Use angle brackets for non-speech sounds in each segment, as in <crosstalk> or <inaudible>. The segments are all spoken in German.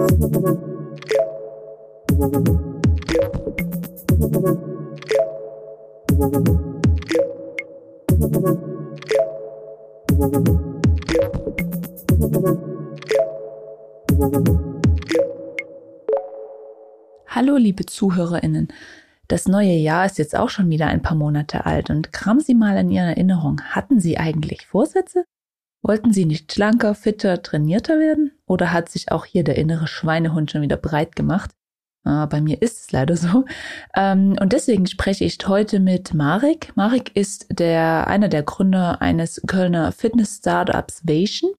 Hallo, liebe ZuhörerInnen. Das neue Jahr ist jetzt auch schon wieder ein paar Monate alt und kramen Sie mal in Ihre Erinnerung. Hatten Sie eigentlich Vorsätze? Wollten Sie nicht schlanker, fitter, trainierter werden? Oder hat sich auch hier der innere Schweinehund schon wieder breit gemacht? Äh, bei mir ist es leider so. Ähm, und deswegen spreche ich heute mit Marek. Marek ist der, einer der Gründer eines Kölner Fitness-Startups Vation.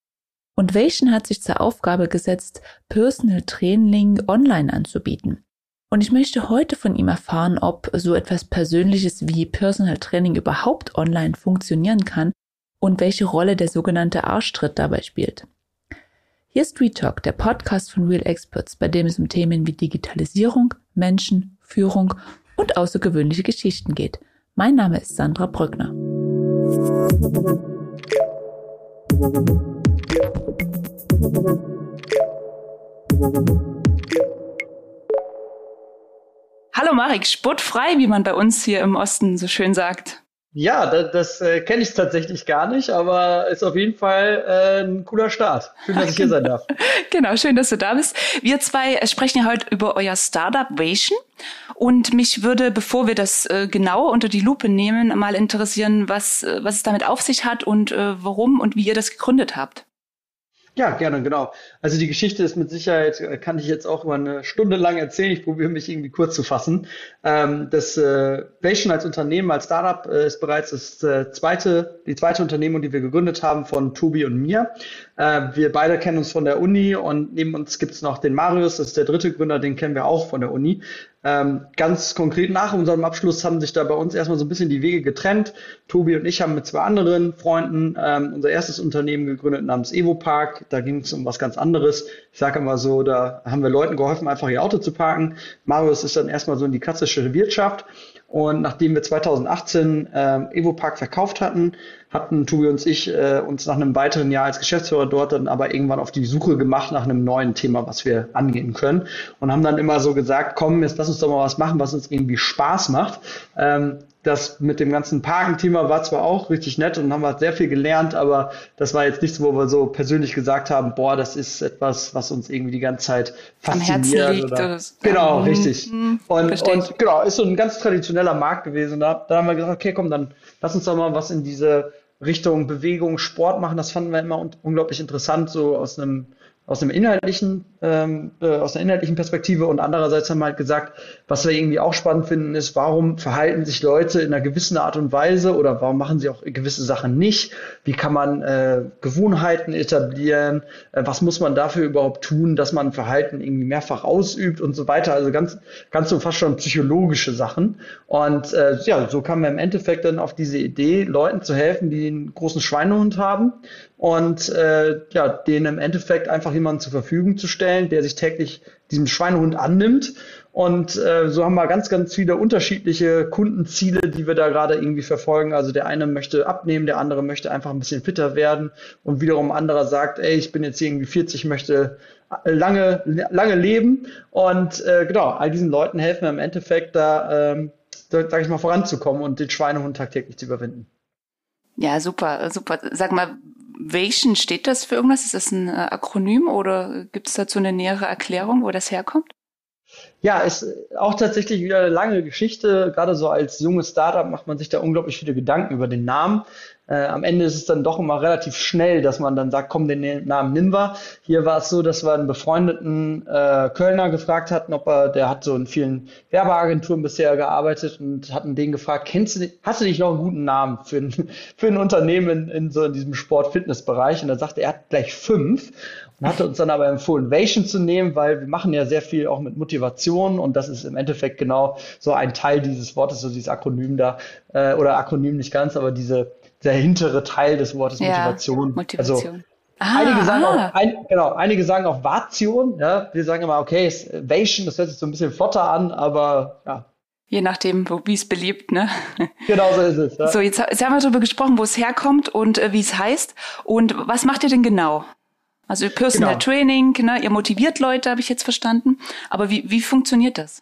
Und Vation hat sich zur Aufgabe gesetzt, Personal Training online anzubieten. Und ich möchte heute von ihm erfahren, ob so etwas Persönliches wie Personal Training überhaupt online funktionieren kann und welche Rolle der sogenannte Arschtritt dabei spielt. Hier ist Retalk, der Podcast von Real Experts, bei dem es um Themen wie Digitalisierung, Menschen, Führung und außergewöhnliche Geschichten geht. Mein Name ist Sandra Brückner. Hallo Marek, sportfrei, wie man bei uns hier im Osten so schön sagt. Ja, das, das äh, kenne ich tatsächlich gar nicht, aber ist auf jeden Fall äh, ein cooler Start. Schön, dass ich hier sein darf. <laughs> genau, schön, dass du da bist. Wir zwei äh, sprechen ja heute über euer Startup Vation. Und mich würde, bevor wir das äh, genauer unter die Lupe nehmen, mal interessieren, was, äh, was es damit auf sich hat und äh, warum und wie ihr das gegründet habt. Ja, gerne, genau. Also die Geschichte ist mit Sicherheit, äh, kann ich jetzt auch über eine Stunde lang erzählen. Ich probiere mich irgendwie kurz zu fassen. Ähm, das äh, Vation als Unternehmen, als Startup äh, ist bereits das äh, zweite, die zweite Unternehmung, die wir gegründet haben von Tobi und mir. Äh, wir beide kennen uns von der Uni und neben uns gibt es noch den Marius, das ist der dritte Gründer, den kennen wir auch von der Uni. Ähm, ganz konkret nach unserem Abschluss haben sich da bei uns erstmal so ein bisschen die Wege getrennt. Tobi und ich haben mit zwei anderen Freunden ähm, unser erstes Unternehmen gegründet namens Evopark. Da ging es um was ganz anderes. Ich sage immer so, da haben wir Leuten geholfen, einfach ihr Auto zu parken. Marius ist dann erstmal so in die klassische Wirtschaft. Und nachdem wir 2018 äh, Evopark verkauft hatten, hatten Tobi und ich äh, uns nach einem weiteren Jahr als Geschäftsführer dort dann aber irgendwann auf die Suche gemacht nach einem neuen Thema, was wir angehen können. Und haben dann immer so gesagt, komm, jetzt lass uns doch mal was machen, was uns irgendwie Spaß macht. Ähm, das mit dem ganzen Parken-Thema war zwar auch richtig nett und haben wir sehr viel gelernt, aber das war jetzt nichts, wo wir so persönlich gesagt haben, boah, das ist etwas, was uns irgendwie die ganze Zeit fasziniert. Am liegt, oder, genau, mhm. richtig. Mhm, und, und genau, ist so ein ganz traditioneller Markt gewesen. Da, da haben wir gesagt, okay, komm, dann lass uns doch mal was in diese Richtung Bewegung, Sport machen. Das fanden wir immer un unglaublich interessant, so aus einem aus einem inhaltlichen, ähm, äh, aus einer inhaltlichen Perspektive und andererseits haben wir halt gesagt, was wir irgendwie auch spannend finden, ist, warum verhalten sich Leute in einer gewissen Art und Weise oder warum machen sie auch gewisse Sachen nicht? Wie kann man äh, Gewohnheiten etablieren? Äh, was muss man dafür überhaupt tun, dass man Verhalten irgendwie mehrfach ausübt und so weiter? Also ganz, ganz so fast schon psychologische Sachen. Und äh, ja, so kamen wir im Endeffekt dann auf diese Idee, Leuten zu helfen, die einen großen Schweinehund haben und äh, ja, denen im Endeffekt einfach jemanden zur Verfügung zu stellen, der sich täglich diesem Schweinehund annimmt. Und äh, so haben wir ganz, ganz viele unterschiedliche Kundenziele, die wir da gerade irgendwie verfolgen. Also der eine möchte abnehmen, der andere möchte einfach ein bisschen fitter werden und wiederum anderer sagt, ey, ich bin jetzt irgendwie 40, möchte lange, lange leben. Und äh, genau, all diesen Leuten helfen wir im Endeffekt da, ähm, sag ich mal, voranzukommen und den Schweinehund tagtäglich zu überwinden. Ja, super, super. Sag mal, Vation, steht das für irgendwas? Ist das ein äh, Akronym oder gibt es dazu eine nähere Erklärung, wo das herkommt? Ja, ist auch tatsächlich wieder eine lange Geschichte. Gerade so als junges Startup macht man sich da unglaublich viele Gedanken über den Namen. Äh, am Ende ist es dann doch immer relativ schnell, dass man dann sagt, komm, den Namen nimm wir. Hier war es so, dass wir einen befreundeten äh, Kölner gefragt hatten, ob er, der hat so in vielen Werbeagenturen bisher gearbeitet und hatten den gefragt, kennst du, hast du nicht noch einen guten Namen für ein, <laughs> für ein Unternehmen in, in so in diesem Sport-Fitness-Bereich? Und er sagte, er hat gleich fünf und hatte uns dann aber empfohlen, Vation zu nehmen, weil wir machen ja sehr viel auch mit Motivation und das ist im Endeffekt genau so ein Teil dieses Wortes, so dieses Akronym da, äh, oder Akronym nicht ganz, aber diese, der hintere Teil des Wortes ja, Motivation. Motivation. Also, Ah, einige sagen ah. auch, ein, genau, einige sagen auch Vation, ja. Wir sagen immer, okay, Vation, das hört sich so ein bisschen flotter an, aber ja. Je nachdem, wie es beliebt, ne? <laughs> Genau so ist es. Ja. So, jetzt, jetzt haben wir darüber gesprochen, wo es herkommt und äh, wie es heißt. Und was macht ihr denn genau? Also Personal genau. Training, ne? ihr motiviert Leute, habe ich jetzt verstanden. Aber wie, wie funktioniert das?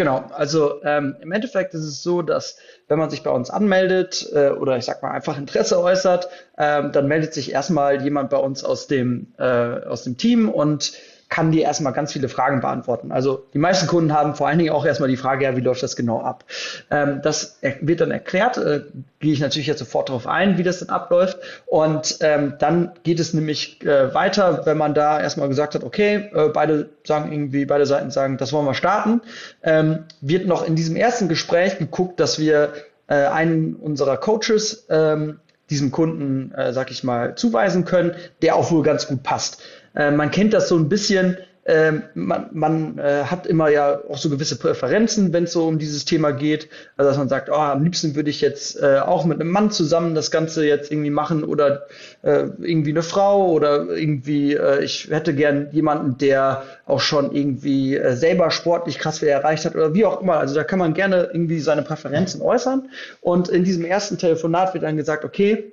Genau, also ähm, im Endeffekt ist es so, dass wenn man sich bei uns anmeldet äh, oder ich sag mal einfach Interesse äußert, ähm, dann meldet sich erstmal jemand bei uns aus dem, äh, aus dem Team und kann dir erstmal ganz viele Fragen beantworten. Also die meisten Kunden haben vor allen Dingen auch erstmal die Frage, ja, wie läuft das genau ab? Ähm, das wird dann erklärt, äh, gehe ich natürlich jetzt sofort darauf ein, wie das dann abläuft. Und ähm, dann geht es nämlich äh, weiter, wenn man da erstmal gesagt hat, okay, äh, beide sagen irgendwie, beide Seiten sagen, das wollen wir starten, ähm, wird noch in diesem ersten Gespräch geguckt, dass wir äh, einen unserer Coaches ähm, diesem Kunden, äh, sag ich mal, zuweisen können, der auch wohl ganz gut passt. Äh, man kennt das so ein bisschen. Ähm, man, man äh, hat immer ja auch so gewisse Präferenzen, wenn es so um dieses Thema geht. Also dass man sagt, oh, am liebsten würde ich jetzt äh, auch mit einem Mann zusammen das Ganze jetzt irgendwie machen oder äh, irgendwie eine Frau oder irgendwie, äh, ich hätte gern jemanden, der auch schon irgendwie äh, selber sportlich krass viel erreicht hat oder wie auch immer. Also da kann man gerne irgendwie seine Präferenzen äußern. Und in diesem ersten Telefonat wird dann gesagt, okay,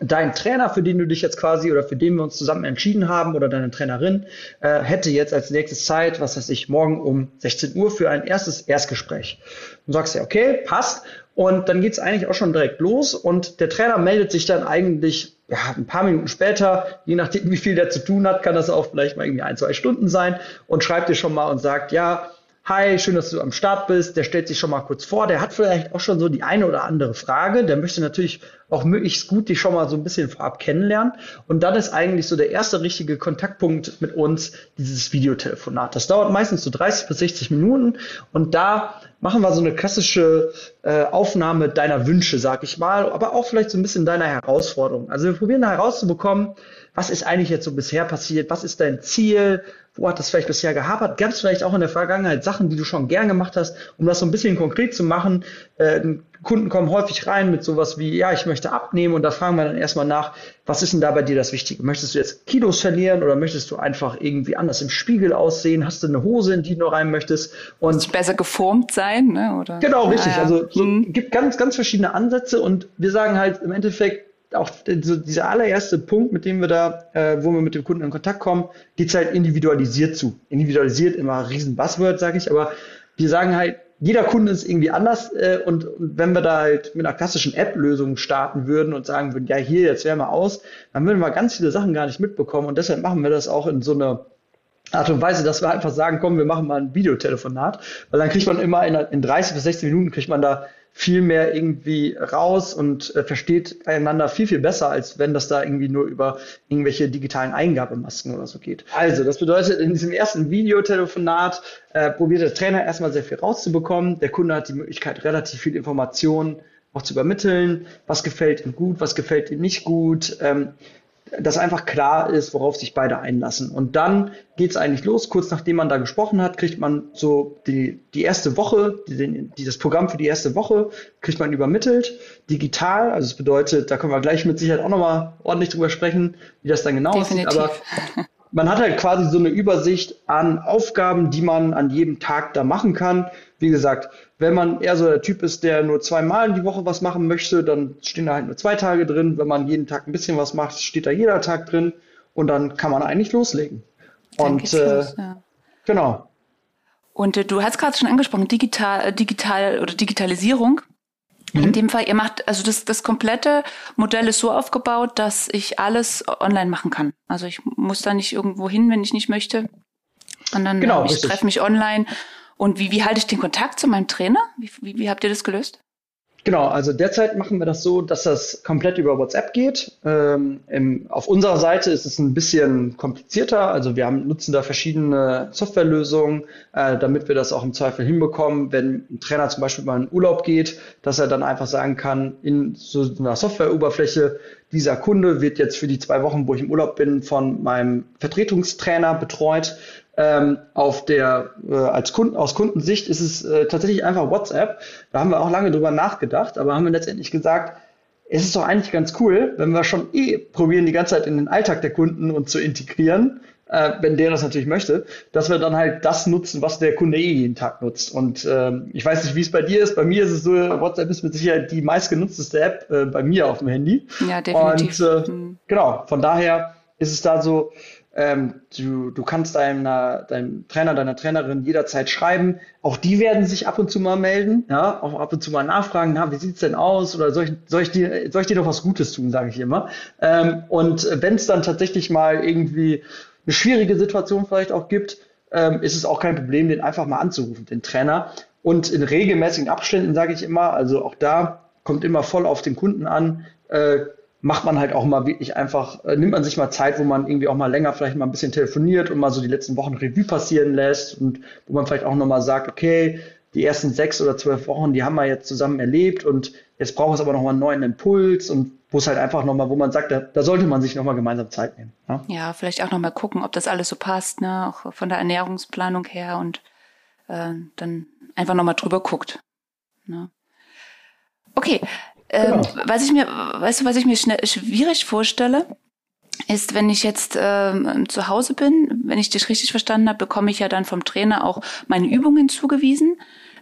dein Trainer, für den du dich jetzt quasi oder für den wir uns zusammen entschieden haben oder deine Trainerin, äh, hätte jetzt als nächstes Zeit, was weiß ich, morgen um 16 Uhr für ein erstes Erstgespräch. Du sagst ja, okay, passt. Und dann geht's eigentlich auch schon direkt los und der Trainer meldet sich dann eigentlich ja, ein paar Minuten später, je nachdem, wie viel der zu tun hat, kann das auch vielleicht mal irgendwie ein, zwei Stunden sein und schreibt dir schon mal und sagt, ja, Hi, schön, dass du am Start bist. Der stellt sich schon mal kurz vor. Der hat vielleicht auch schon so die eine oder andere Frage. Der möchte natürlich auch möglichst gut dich schon mal so ein bisschen vorab kennenlernen. Und dann ist eigentlich so der erste richtige Kontaktpunkt mit uns dieses Videotelefonat. Das dauert meistens so 30 bis 60 Minuten. Und da machen wir so eine klassische äh, Aufnahme deiner Wünsche, sag ich mal, aber auch vielleicht so ein bisschen deiner Herausforderung. Also wir probieren herauszubekommen, was ist eigentlich jetzt so bisher passiert? Was ist dein Ziel? Wo hat das vielleicht bisher gehapert? Gab es vielleicht auch in der Vergangenheit Sachen, die du schon gern gemacht hast, um das so ein bisschen konkret zu machen? Äh, Kunden kommen häufig rein mit sowas wie, ja, ich möchte abnehmen und da fragen wir dann erstmal nach, was ist denn da bei dir das Wichtige? Möchtest du jetzt Kilos verlieren oder möchtest du einfach irgendwie anders im Spiegel aussehen? Hast du eine Hose, in die du rein möchtest? Und besser geformt sein, ne? Oder? Genau, richtig. Ja, ja. Also so, mhm. gibt ganz, ganz verschiedene Ansätze und wir sagen halt im Endeffekt, auch so dieser allererste Punkt, mit dem wir da, äh, wo wir mit dem Kunden in Kontakt kommen, geht's halt individualisiert zu. Individualisiert immer ein riesen Buzzword, sage ich, aber wir sagen halt, jeder Kunde ist irgendwie anders äh, und, und wenn wir da halt mit einer klassischen App-Lösung starten würden und sagen würden, ja hier, jetzt wären wir aus, dann würden wir ganz viele Sachen gar nicht mitbekommen und deshalb machen wir das auch in so einer Art und Weise, dass wir einfach sagen, komm, wir machen mal ein Videotelefonat, weil dann kriegt man immer in, in 30 bis 60 Minuten kriegt man da viel mehr irgendwie raus und äh, versteht einander viel, viel besser, als wenn das da irgendwie nur über irgendwelche digitalen Eingabemasken oder so geht. Also, das bedeutet, in diesem ersten Videotelefonat äh, probiert der Trainer erstmal sehr viel rauszubekommen. Der Kunde hat die Möglichkeit, relativ viel Informationen auch zu übermitteln. Was gefällt ihm gut, was gefällt ihm nicht gut. Ähm, dass einfach klar ist, worauf sich beide einlassen. Und dann geht es eigentlich los. Kurz nachdem man da gesprochen hat, kriegt man so die, die erste Woche, die, die, das Programm für die erste Woche, kriegt man übermittelt, digital. Also das bedeutet, da können wir gleich mit Sicherheit auch nochmal ordentlich drüber sprechen, wie das dann genau Definitiv. aussieht. Aber <laughs> man hat halt quasi so eine Übersicht an Aufgaben, die man an jedem Tag da machen kann. Wie gesagt, wenn man eher so der Typ ist, der nur zweimal die Woche was machen möchte, dann stehen da halt nur zwei Tage drin. Wenn man jeden Tag ein bisschen was macht, steht da jeder Tag drin und dann kann man eigentlich loslegen. Dann und äh, los, ja. genau. Und äh, du hast gerade schon angesprochen, digital, äh, digital oder Digitalisierung. Mhm. In dem Fall, ihr macht, also das, das komplette Modell ist so aufgebaut, dass ich alles online machen kann. Also ich muss da nicht irgendwo hin, wenn ich nicht möchte. Und dann genau, ich treffe mich online. Und wie, wie halte ich den Kontakt zu meinem Trainer? Wie, wie, wie habt ihr das gelöst? Genau, also derzeit machen wir das so, dass das komplett über WhatsApp geht. Ähm, im, auf unserer Seite ist es ein bisschen komplizierter. Also wir haben, nutzen da verschiedene Softwarelösungen, äh, damit wir das auch im Zweifel hinbekommen, wenn ein Trainer zum Beispiel mal in Urlaub geht, dass er dann einfach sagen kann, in so einer Softwareoberfläche, dieser Kunde wird jetzt für die zwei Wochen, wo ich im Urlaub bin, von meinem Vertretungstrainer betreut. Ähm, auf der, äh, als Kunden, aus Kundensicht ist es äh, tatsächlich einfach WhatsApp. Da haben wir auch lange drüber nachgedacht, aber haben wir letztendlich gesagt, es ist doch eigentlich ganz cool, wenn wir schon eh probieren, die ganze Zeit in den Alltag der Kunden und zu integrieren, äh, wenn der das natürlich möchte, dass wir dann halt das nutzen, was der Kunde eh jeden Tag nutzt. Und ähm, ich weiß nicht, wie es bei dir ist. Bei mir ist es so, WhatsApp ist mit Sicherheit die meistgenutzteste App äh, bei mir auf dem Handy. Ja, definitiv. Und äh, mhm. genau, von daher ist es da so, ähm, du, du kannst deiner, deinem Trainer, deiner Trainerin jederzeit schreiben. Auch die werden sich ab und zu mal melden, ja, auch ab und zu mal nachfragen, na, wie sieht's denn aus? Oder soll ich, soll ich dir, soll ich dir doch was Gutes tun, sage ich immer. Ähm, und wenn es dann tatsächlich mal irgendwie eine schwierige Situation vielleicht auch gibt, ähm, ist es auch kein Problem, den einfach mal anzurufen, den Trainer. Und in regelmäßigen Abständen sage ich immer, also auch da kommt immer voll auf den Kunden an, äh, macht man halt auch mal wirklich einfach, äh, nimmt man sich mal Zeit, wo man irgendwie auch mal länger vielleicht mal ein bisschen telefoniert und mal so die letzten Wochen Revue passieren lässt und wo man vielleicht auch nochmal sagt, okay, die ersten sechs oder zwölf Wochen, die haben wir jetzt zusammen erlebt und jetzt braucht es aber nochmal einen neuen Impuls und wo es halt einfach nochmal, wo man sagt, da, da sollte man sich nochmal gemeinsam Zeit nehmen. Ja, ja vielleicht auch nochmal gucken, ob das alles so passt, ne? auch von der Ernährungsplanung her und äh, dann einfach nochmal drüber guckt. Ne? Okay, ähm, genau. was ich mir, weißt du, was ich mir schnell, schwierig vorstelle, ist, wenn ich jetzt ähm, zu Hause bin, wenn ich dich richtig verstanden habe, bekomme ich ja dann vom Trainer auch meine Übungen zugewiesen.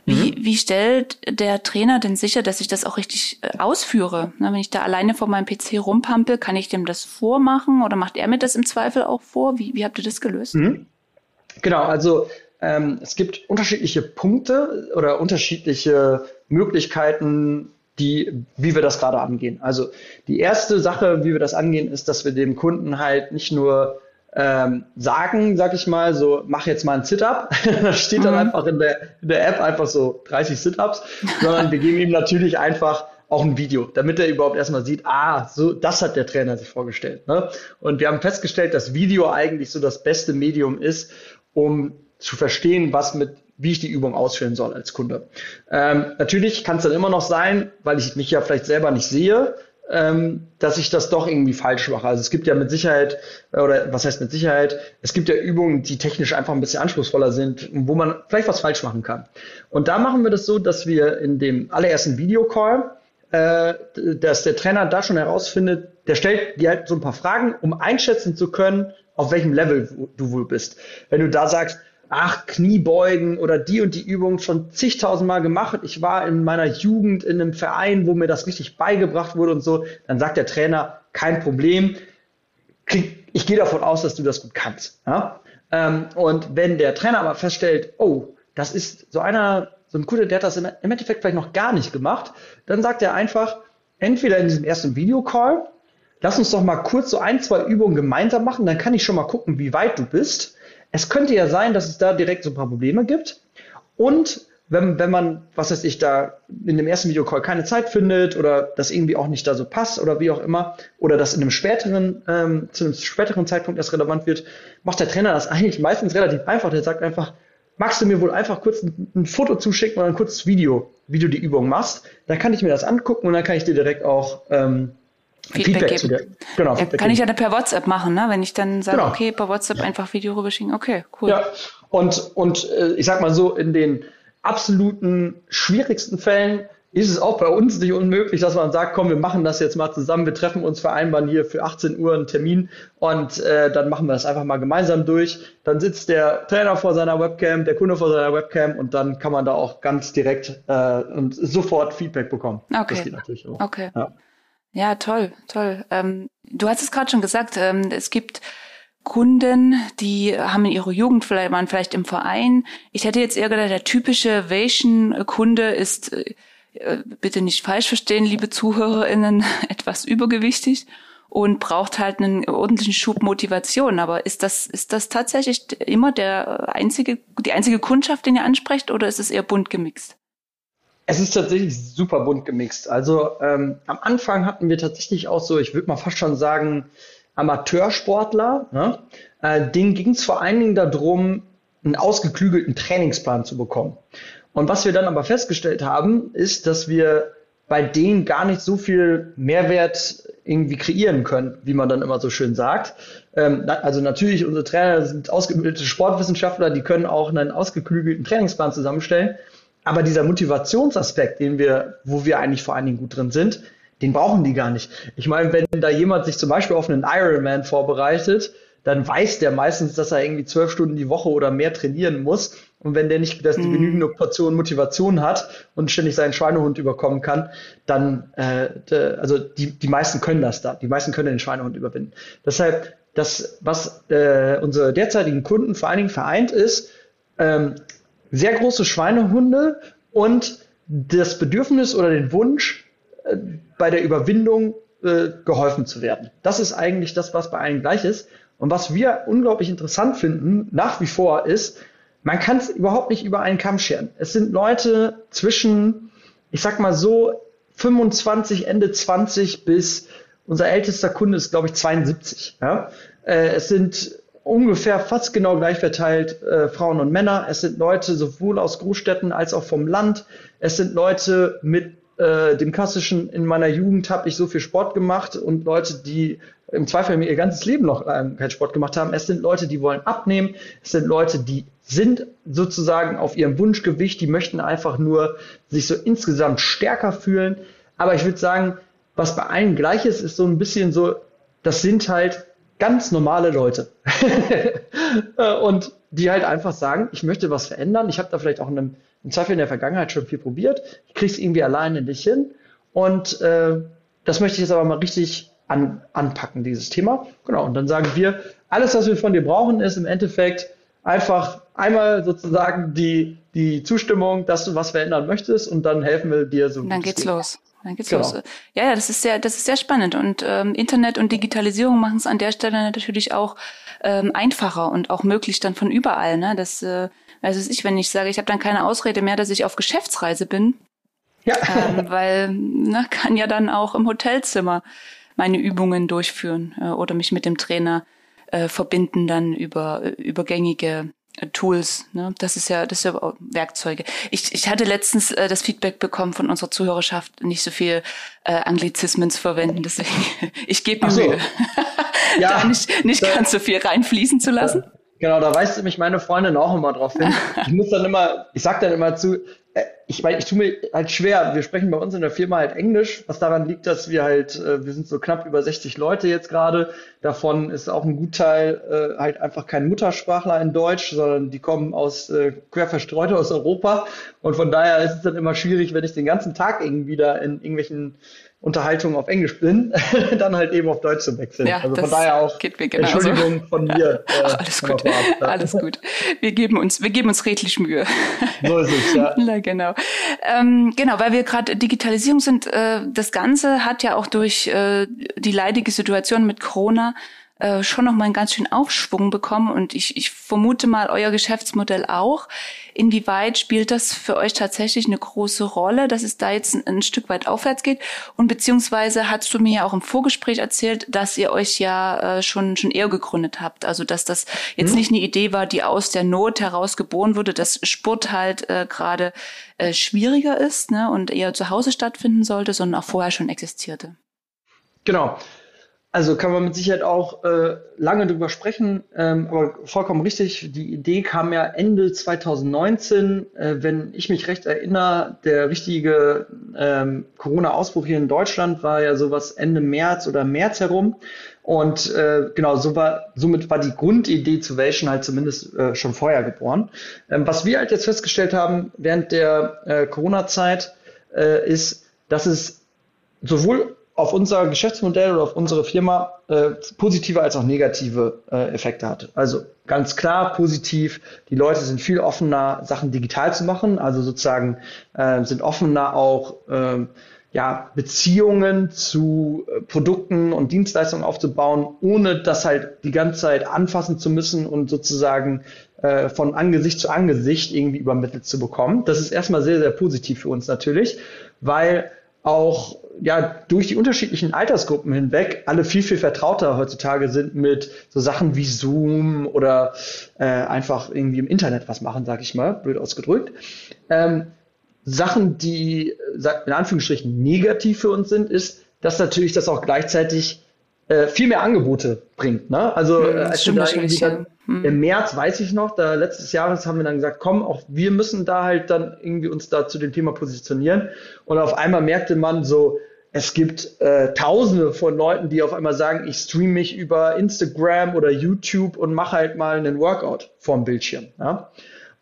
Wie, mhm. wie stellt der Trainer denn sicher, dass ich das auch richtig äh, ausführe? Na, wenn ich da alleine vor meinem PC rumpampel, kann ich dem das vormachen oder macht er mir das im Zweifel auch vor? Wie, wie habt ihr das gelöst? Mhm. Genau, also ähm, es gibt unterschiedliche Punkte oder unterschiedliche Möglichkeiten, die, wie wir das gerade angehen. Also die erste Sache, wie wir das angehen, ist, dass wir dem Kunden halt nicht nur ähm, sagen, sag ich mal, so mach jetzt mal ein Sit-up. <laughs> das steht dann mhm. einfach in der, in der App einfach so 30 Sit-ups, sondern wir geben ihm natürlich einfach auch ein Video, damit er überhaupt erstmal sieht, ah, so, das hat der Trainer sich vorgestellt. Ne? Und wir haben festgestellt, dass Video eigentlich so das beste Medium ist, um zu verstehen, was mit wie ich die Übung ausführen soll als Kunde. Ähm, natürlich kann es dann immer noch sein, weil ich mich ja vielleicht selber nicht sehe, ähm, dass ich das doch irgendwie falsch mache. Also es gibt ja mit Sicherheit, äh, oder was heißt mit Sicherheit, es gibt ja Übungen, die technisch einfach ein bisschen anspruchsvoller sind, wo man vielleicht was falsch machen kann. Und da machen wir das so, dass wir in dem allerersten Videocall, äh, dass der Trainer da schon herausfindet, der stellt dir halt so ein paar Fragen, um einschätzen zu können, auf welchem Level du wohl bist. Wenn du da sagst, ach, Kniebeugen oder die und die Übung schon zigtausendmal gemacht. Ich war in meiner Jugend in einem Verein, wo mir das richtig beigebracht wurde und so. Dann sagt der Trainer, kein Problem. Ich gehe davon aus, dass du das gut kannst. Ja? Ähm, und wenn der Trainer aber feststellt, oh, das ist so einer, so ein Kunde, der hat das im Endeffekt vielleicht noch gar nicht gemacht, dann sagt er einfach, entweder in diesem ersten Videocall, lass uns doch mal kurz so ein, zwei Übungen gemeinsam machen, dann kann ich schon mal gucken, wie weit du bist. Es könnte ja sein, dass es da direkt so ein paar Probleme gibt. Und wenn, wenn man, was weiß ich, da in dem ersten Videocall keine Zeit findet oder das irgendwie auch nicht da so passt oder wie auch immer, oder das in einem späteren, ähm, zu einem späteren Zeitpunkt erst relevant wird, macht der Trainer das eigentlich meistens relativ einfach. Der sagt einfach, magst du mir wohl einfach kurz ein, ein Foto zuschicken oder ein kurzes Video, wie du die Übung machst? Dann kann ich mir das angucken und dann kann ich dir direkt auch ähm, Feedback, Feedback geben. Genau, ja, Feedback kann ich ja dann per WhatsApp machen, ne? wenn ich dann sage, genau. okay, per WhatsApp einfach Video rüberschicken. Okay, cool. Ja, und, und äh, ich sag mal so, in den absoluten schwierigsten Fällen ist es auch bei uns nicht unmöglich, dass man sagt, komm, wir machen das jetzt mal zusammen, wir treffen uns, vereinbaren hier für 18 Uhr einen Termin und äh, dann machen wir das einfach mal gemeinsam durch. Dann sitzt der Trainer vor seiner Webcam, der Kunde vor seiner Webcam und dann kann man da auch ganz direkt äh, und sofort Feedback bekommen. Okay. Das geht natürlich auch. Okay. Ja. Ja, toll, toll. Ähm, du hast es gerade schon gesagt, ähm, es gibt Kunden, die haben in ihrer Jugend vielleicht, waren vielleicht im Verein. Ich hätte jetzt eher gedacht, der typische Vation-Kunde ist, äh, bitte nicht falsch verstehen, liebe ZuhörerInnen, <laughs> etwas übergewichtig und braucht halt einen ordentlichen Schub Motivation. Aber ist das, ist das tatsächlich immer der einzige, die einzige Kundschaft, den ihr ansprecht, oder ist es eher bunt gemixt? Es ist tatsächlich super bunt gemixt. Also ähm, am Anfang hatten wir tatsächlich auch so, ich würde mal fast schon sagen, Amateursportler. Ne? Äh, denen ging es vor allen Dingen darum, einen ausgeklügelten Trainingsplan zu bekommen. Und was wir dann aber festgestellt haben, ist, dass wir bei denen gar nicht so viel Mehrwert irgendwie kreieren können, wie man dann immer so schön sagt. Ähm, also natürlich, unsere Trainer sind ausgebildete Sportwissenschaftler, die können auch einen ausgeklügelten Trainingsplan zusammenstellen. Aber dieser Motivationsaspekt, den wir, wo wir eigentlich vor allen Dingen gut drin sind, den brauchen die gar nicht. Ich meine, wenn da jemand sich zum Beispiel auf einen Ironman vorbereitet, dann weiß der meistens, dass er irgendwie zwölf Stunden die Woche oder mehr trainieren muss. Und wenn der nicht dass die mhm. genügende Portion Motivation hat und ständig seinen Schweinehund überkommen kann, dann, äh, de, also die, die meisten können das da. Die meisten können den Schweinehund überwinden. Deshalb dass was äh, unsere derzeitigen Kunden vor allen Dingen vereint ist, ähm, sehr große Schweinehunde und das Bedürfnis oder den Wunsch, äh, bei der Überwindung äh, geholfen zu werden. Das ist eigentlich das, was bei allen gleich ist. Und was wir unglaublich interessant finden, nach wie vor, ist, man kann es überhaupt nicht über einen Kamm scheren. Es sind Leute zwischen, ich sag mal so, 25, Ende 20 bis unser ältester Kunde ist, glaube ich, 72. Ja? Äh, es sind ungefähr fast genau gleich verteilt äh, Frauen und Männer. Es sind Leute sowohl aus Großstädten als auch vom Land. Es sind Leute mit äh, dem klassischen, in meiner Jugend habe ich so viel Sport gemacht und Leute, die im Zweifel ihr ganzes Leben noch ähm, keinen Sport gemacht haben. Es sind Leute, die wollen abnehmen. Es sind Leute, die sind sozusagen auf ihrem Wunschgewicht. Die möchten einfach nur sich so insgesamt stärker fühlen. Aber ich würde sagen, was bei allen gleich ist, ist so ein bisschen so, das sind halt ganz normale Leute. <laughs> und die halt einfach sagen, ich möchte was verändern. Ich habe da vielleicht auch in einem, im Zweifel in der Vergangenheit schon viel probiert. Ich kriege es irgendwie alleine nicht hin. Und äh, das möchte ich jetzt aber mal richtig an, anpacken, dieses Thema. Genau, und dann sagen wir, alles, was wir von dir brauchen, ist im Endeffekt einfach einmal sozusagen die, die Zustimmung, dass du was verändern möchtest und dann helfen wir dir so. Und dann geht's geht. los. Dann geht's genau. los. Ja, ja, das ist sehr, das ist sehr spannend. Und ähm, Internet und Digitalisierung machen es an der Stelle natürlich auch ähm, einfacher und auch möglich dann von überall. Ne? Das, äh, also ich, wenn ich sage, ich habe dann keine Ausrede mehr, dass ich auf Geschäftsreise bin. Ja. Ähm, weil ne, kann ja dann auch im Hotelzimmer meine Übungen durchführen äh, oder mich mit dem Trainer äh, verbinden dann über äh, übergängige äh, Tools, ne? Das ist ja, das ist ja Werkzeuge. Ich, ich hatte letztens äh, das Feedback bekommen von unserer Zuhörerschaft, nicht so viel äh, Anglizismen zu verwenden, deswegen <laughs> ich gebe mir so. Mühe, <laughs> ja, da nicht, nicht da, ganz so viel reinfließen zu lassen. Genau, da weist mich meine Freundin auch immer drauf hin. <laughs> Ich muss dann immer, ich sag dann immer zu, äh, ich meine, ich tue mir halt schwer. Wir sprechen bei uns in der Firma halt Englisch, was daran liegt, dass wir halt, äh, wir sind so knapp über 60 Leute jetzt gerade. Davon ist auch ein Gutteil äh, halt einfach kein Muttersprachler in Deutsch, sondern die kommen aus äh, quer verstreut aus Europa. Und von daher ist es dann immer schwierig, wenn ich den ganzen Tag irgendwie da in irgendwelchen Unterhaltung auf Englisch bin, <laughs> dann halt eben auf Deutsch zu wechseln. Ja, also von daher auch Entschuldigung von mir. <laughs> Äh, Ach, alles gut, ab, ja. alles gut. Wir geben uns, wir geben uns redlich Mühe. So ist es, ja. <laughs> Na, genau. Ähm, genau, weil wir gerade Digitalisierung sind, äh, das Ganze hat ja auch durch äh, die leidige Situation mit Corona äh, schon noch mal einen ganz schön Aufschwung bekommen und ich, ich vermute mal euer Geschäftsmodell auch. Inwieweit spielt das für euch tatsächlich eine große Rolle, dass es da jetzt ein, ein Stück weit aufwärts geht? Und beziehungsweise hast du mir ja auch im Vorgespräch erzählt, dass ihr euch ja äh, schon schon eher gegründet habt, also dass das jetzt mhm. nicht eine Idee war, die aus der Not heraus geboren wurde, dass Sport halt äh, gerade äh, schwieriger ist ne, und eher zu Hause stattfinden sollte, sondern auch vorher schon existierte. Genau. Also kann man mit Sicherheit auch äh, lange drüber sprechen, ähm, aber vollkommen richtig. Die Idee kam ja Ende 2019, äh, wenn ich mich recht erinnere, der richtige ähm, Corona-Ausbruch hier in Deutschland war ja sowas Ende März oder März herum. Und äh, genau, so war, somit war die Grundidee zu Vation halt zumindest äh, schon vorher geboren. Ähm, was wir halt jetzt festgestellt haben während der äh, Corona-Zeit äh, ist, dass es sowohl auf unser Geschäftsmodell oder auf unsere Firma äh, positive als auch negative äh, Effekte hat. Also ganz klar positiv, die Leute sind viel offener, Sachen digital zu machen, also sozusagen äh, sind offener auch äh, ja, Beziehungen zu äh, Produkten und Dienstleistungen aufzubauen, ohne das halt die ganze Zeit anfassen zu müssen und sozusagen äh, von Angesicht zu Angesicht irgendwie übermittelt zu bekommen. Das ist erstmal sehr, sehr positiv für uns natürlich, weil auch ja durch die unterschiedlichen Altersgruppen hinweg alle viel, viel vertrauter heutzutage sind mit so Sachen wie Zoom oder äh, einfach irgendwie im Internet was machen, sag ich mal, blöd ausgedrückt. Ähm, Sachen, die in Anführungsstrichen negativ für uns sind, ist, dass natürlich das auch gleichzeitig äh, viel mehr Angebote bringt. Ne? Also hm, äh, als wir da irgendwie dann, hm. im März, weiß ich noch, da letztes Jahres haben wir dann gesagt, komm, auch wir müssen da halt dann irgendwie uns da zu dem Thema positionieren. Und auf einmal merkte man so, es gibt äh, Tausende von Leuten, die auf einmal sagen, ich streame mich über Instagram oder YouTube und mache halt mal einen Workout vorm Bildschirm. Ja?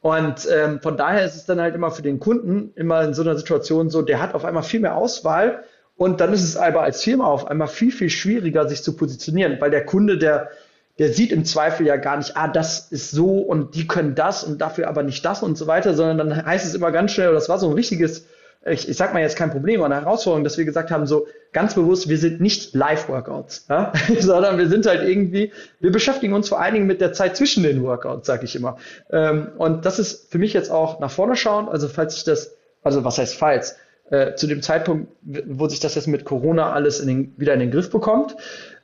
Und ähm, von daher ist es dann halt immer für den Kunden immer in so einer Situation so, der hat auf einmal viel mehr Auswahl und dann ist es aber als Firma auf einmal viel, viel schwieriger, sich zu positionieren, weil der Kunde, der der sieht im Zweifel ja gar nicht, ah, das ist so und die können das und dafür aber nicht das und so weiter, sondern dann heißt es immer ganz schnell, das war so ein richtiges, ich, ich sag mal jetzt kein Problem, aber eine Herausforderung, dass wir gesagt haben, so ganz bewusst, wir sind nicht Live-Workouts, ja? <laughs> sondern wir sind halt irgendwie, wir beschäftigen uns vor allen Dingen mit der Zeit zwischen den Workouts, sag ich immer. Ähm, und das ist für mich jetzt auch nach vorne schauen, also falls ich das, also was heißt falls, äh, zu dem Zeitpunkt, wo sich das jetzt mit Corona alles in den, wieder in den Griff bekommt,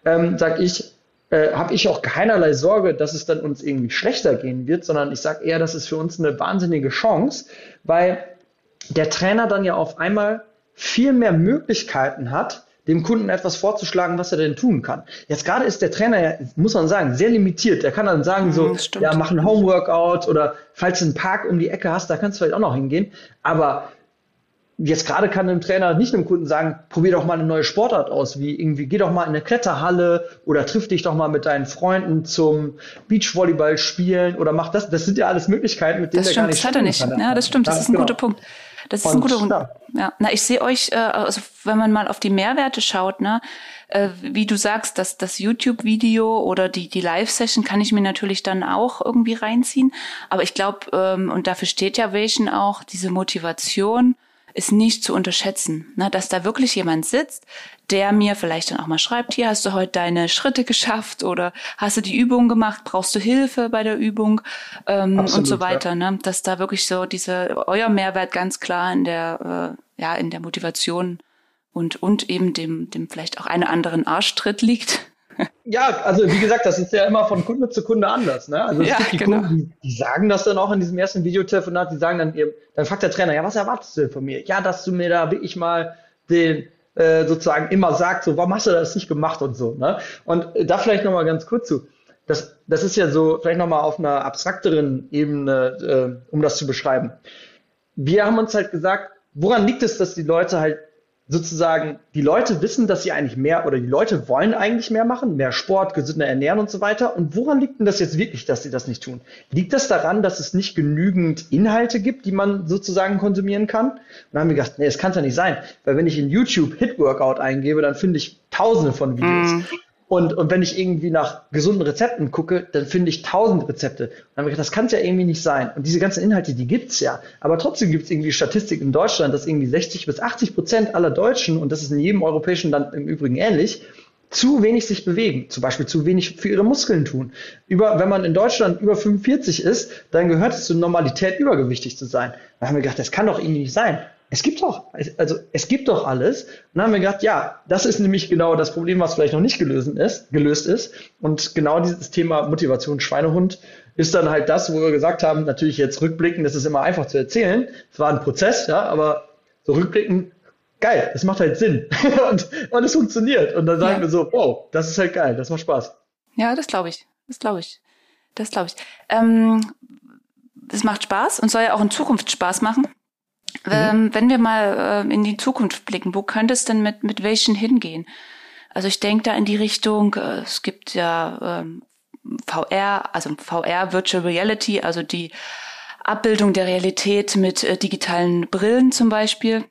ähm, sage ich, äh, habe ich auch keinerlei Sorge, dass es dann uns irgendwie schlechter gehen wird, sondern ich sage eher, das ist für uns eine wahnsinnige Chance, weil der Trainer dann ja auf einmal viel mehr Möglichkeiten hat, dem Kunden etwas vorzuschlagen, was er denn tun kann. Jetzt gerade ist der Trainer ja, muss man sagen, sehr limitiert. Er kann dann sagen so, mhm, ja, mach ein Homeworkout oder falls du einen Park um die Ecke hast, da kannst du vielleicht auch noch hingehen. Aber jetzt gerade kann ein Trainer nicht einem Kunden sagen, probier doch mal eine neue Sportart aus, wie irgendwie geh doch mal in eine Kletterhalle oder triff dich doch mal mit deinen Freunden zum Beachvolleyball spielen oder mach das. Das sind ja alles Möglichkeiten, mit denen das der stimmt, gar nicht das hat er nicht. Ja, das stimmt, das ist ein genau. guter Punkt. Das ist Und, ein guter Punkt. Ja. ja. Na, ich sehe euch, äh, also wenn man mal auf die Mehrwerte schaut, ne, äh, wie du sagst, dass das YouTube-Video oder die, die Live-Session kann ich mir natürlich dann auch irgendwie reinziehen. Aber ich glaube, ähm, und dafür steht ja Vision auch, diese Motivation, ist nicht zu unterschätzen, ne? dass da wirklich jemand sitzt, der mir vielleicht dann auch mal schreibt, hier hast du heute deine Schritte geschafft oder hast du die Übung gemacht, brauchst du Hilfe bei der Übung ähm, Absolut, und so weiter. Ja. Ne? Dass da wirklich so diese euer Mehrwert ganz klar in der äh, ja in der Motivation und und eben dem dem vielleicht auch einen anderen Arschtritt liegt. Ja, also wie gesagt, das ist ja immer von Kunde zu Kunde anders. Ne? Also es ja, gibt die genau. Kunden, die, die, sagen das dann auch in diesem ersten Videotelefonat, die sagen dann, dann fragt der Trainer, ja, was erwartest du denn von mir? Ja, dass du mir da wirklich mal den äh, sozusagen immer sagst, so, warum hast du das nicht gemacht und so. Ne? Und äh, da vielleicht nochmal ganz kurz zu. Das, das ist ja so, vielleicht nochmal auf einer abstrakteren Ebene, äh, um das zu beschreiben. Wir haben uns halt gesagt, woran liegt es, dass die Leute halt sozusagen, die Leute wissen, dass sie eigentlich mehr oder die Leute wollen eigentlich mehr machen, mehr Sport, gesünder ernähren und so weiter. Und woran liegt denn das jetzt wirklich, dass sie das nicht tun? Liegt das daran, dass es nicht genügend Inhalte gibt, die man sozusagen konsumieren kann? Und dann haben wir gedacht, nee, das kann ja nicht sein. Weil wenn ich in YouTube Hit Workout eingebe, dann finde ich tausende von Videos. Mm. Und, und wenn ich irgendwie nach gesunden Rezepten gucke, dann finde ich tausend Rezepte. Und dann habe ich gedacht, das kann es ja irgendwie nicht sein. Und diese ganzen Inhalte, die gibt's ja. Aber trotzdem gibt es irgendwie Statistik in Deutschland, dass irgendwie 60 bis 80 Prozent aller Deutschen, und das ist in jedem europäischen Land im Übrigen ähnlich, zu wenig sich bewegen, zum Beispiel zu wenig für ihre Muskeln tun. Über, wenn man in Deutschland über 45 ist, dann gehört es zur Normalität, übergewichtig zu sein. Da haben wir gedacht, das kann doch irgendwie nicht sein es gibt doch, also es gibt doch alles. Und dann haben wir gedacht, ja, das ist nämlich genau das Problem, was vielleicht noch nicht gelöst ist, gelöst ist. Und genau dieses Thema Motivation Schweinehund ist dann halt das, wo wir gesagt haben, natürlich jetzt rückblicken, das ist immer einfach zu erzählen. Es war ein Prozess, ja, aber so rückblicken, geil, es macht halt Sinn. <laughs> und, und es funktioniert. Und dann sagen ja. wir so, wow, das ist halt geil, das macht Spaß. Ja, das glaube ich. Das glaube ich. Das glaube ich. Ähm, es macht Spaß und soll ja auch in Zukunft Spaß machen. Mhm. Ähm, wenn wir mal äh, in die Zukunft blicken, wo könnte es denn mit, mit welchen hingehen? Also ich denke da in die Richtung, äh, es gibt ja ähm, VR, also VR, Virtual Reality, also die Abbildung der Realität mit äh, digitalen Brillen zum Beispiel.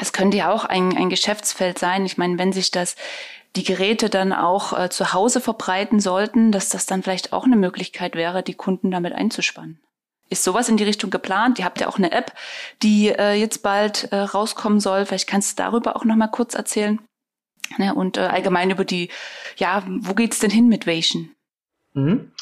Es könnte ja auch ein, ein Geschäftsfeld sein. Ich meine, wenn sich das die Geräte dann auch zu Hause verbreiten sollten, dass das dann vielleicht auch eine Möglichkeit wäre, die Kunden damit einzuspannen. Ist sowas in die Richtung geplant? Ihr habt ja auch eine App, die äh, jetzt bald äh, rauskommen soll. Vielleicht kannst du darüber auch noch mal kurz erzählen. Ne? Und äh, allgemein über die, ja, wo geht's denn hin mit Vation? Mhm.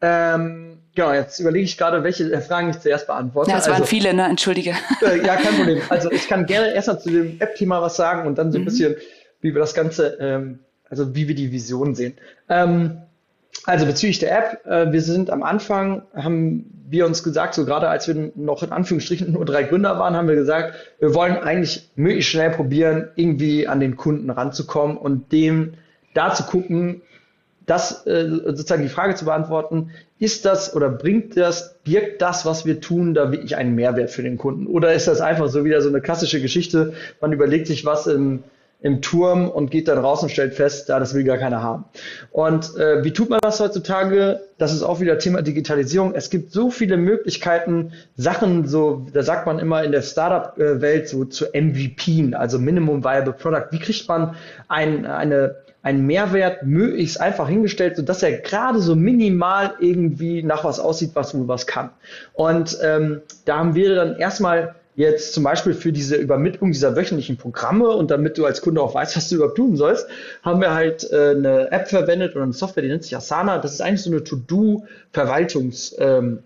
Ähm, genau, jetzt überlege ich gerade, welche Fragen ich zuerst beantworte. Ja, es waren also, viele, ne? Entschuldige. Äh, ja, kein <laughs> Problem. Also ich kann gerne erstmal zu dem App-Thema was sagen und dann so ein mhm. bisschen, wie wir das Ganze, ähm, also wie wir die Vision sehen. Ähm, also bezüglich der App, äh, wir sind am Anfang, haben wir uns gesagt, so gerade als wir noch in Anführungsstrichen nur drei Gründer waren, haben wir gesagt, wir wollen eigentlich möglichst schnell probieren, irgendwie an den Kunden ranzukommen und dem da zu gucken, das äh, sozusagen die Frage zu beantworten, ist das oder bringt das, birgt das, was wir tun, da wirklich einen Mehrwert für den Kunden? Oder ist das einfach so wieder so eine klassische Geschichte, man überlegt sich was im im Turm und geht dann raus und stellt fest, da das will gar keiner haben. Und äh, wie tut man das heutzutage? Das ist auch wieder Thema Digitalisierung. Es gibt so viele Möglichkeiten, Sachen so, da sagt man immer in der Startup-Welt so zu MVP, also Minimum Viable Product. Wie kriegt man ein, eine einen Mehrwert möglichst einfach hingestellt, sodass er gerade so minimal irgendwie nach was aussieht, was wohl was kann. Und ähm, da haben wir dann erstmal jetzt zum Beispiel für diese Übermittlung dieser wöchentlichen Programme und damit du als Kunde auch weißt, was du überhaupt tun sollst, haben wir halt äh, eine App verwendet oder eine Software, die nennt sich Asana. Das ist eigentlich so eine To-Do-Verwaltungs- ähm.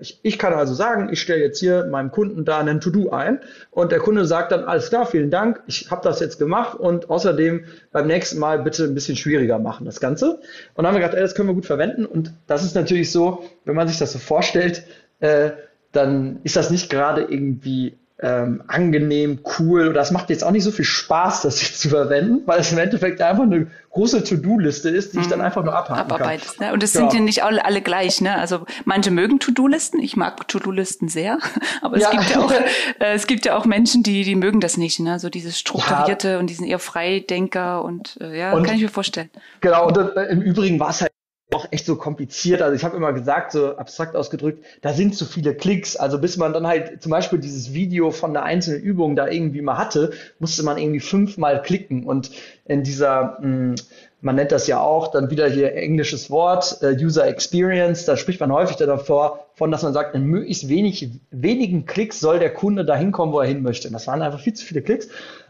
Ich, ich kann also sagen, ich stelle jetzt hier meinem Kunden da einen To-Do ein und der Kunde sagt dann, alles klar, vielen Dank, ich habe das jetzt gemacht und außerdem beim nächsten Mal bitte ein bisschen schwieriger machen, das Ganze. Und dann haben wir gedacht, ey, das können wir gut verwenden und das ist natürlich so, wenn man sich das so vorstellt, äh, dann ist das nicht gerade irgendwie ähm, angenehm, cool. Das macht jetzt auch nicht so viel Spaß, das jetzt zu verwenden, weil es im Endeffekt einfach eine große To-Do-Liste ist, die ich dann mhm. einfach nur abhaken Abarbeitest, kann. Ne? Und es ja. sind ja nicht alle, alle gleich. Ne? Also manche mögen To-Do-Listen. Ich mag To-Do-Listen sehr, <laughs> aber es ja. gibt ja auch <laughs> äh, es gibt ja auch Menschen, die die mögen das nicht. Ne? So dieses strukturierte ja. und diesen eher Freidenker und äh, ja, und, kann ich mir vorstellen. Genau. Und äh, im Übrigen war es halt auch echt so kompliziert. Also ich habe immer gesagt, so abstrakt ausgedrückt, da sind zu viele Klicks. Also bis man dann halt zum Beispiel dieses Video von einer einzelnen Übung da irgendwie mal hatte, musste man irgendwie fünfmal klicken. Und in dieser, mh, hm, man nennt das ja auch dann wieder hier englisches Wort, äh, User Experience, da spricht man häufig davor von, dass man sagt, in möglichst wenig, wenigen Klicks soll der Kunde dahin kommen, wo er hin möchte. Und das waren einfach viel zu viele Klicks.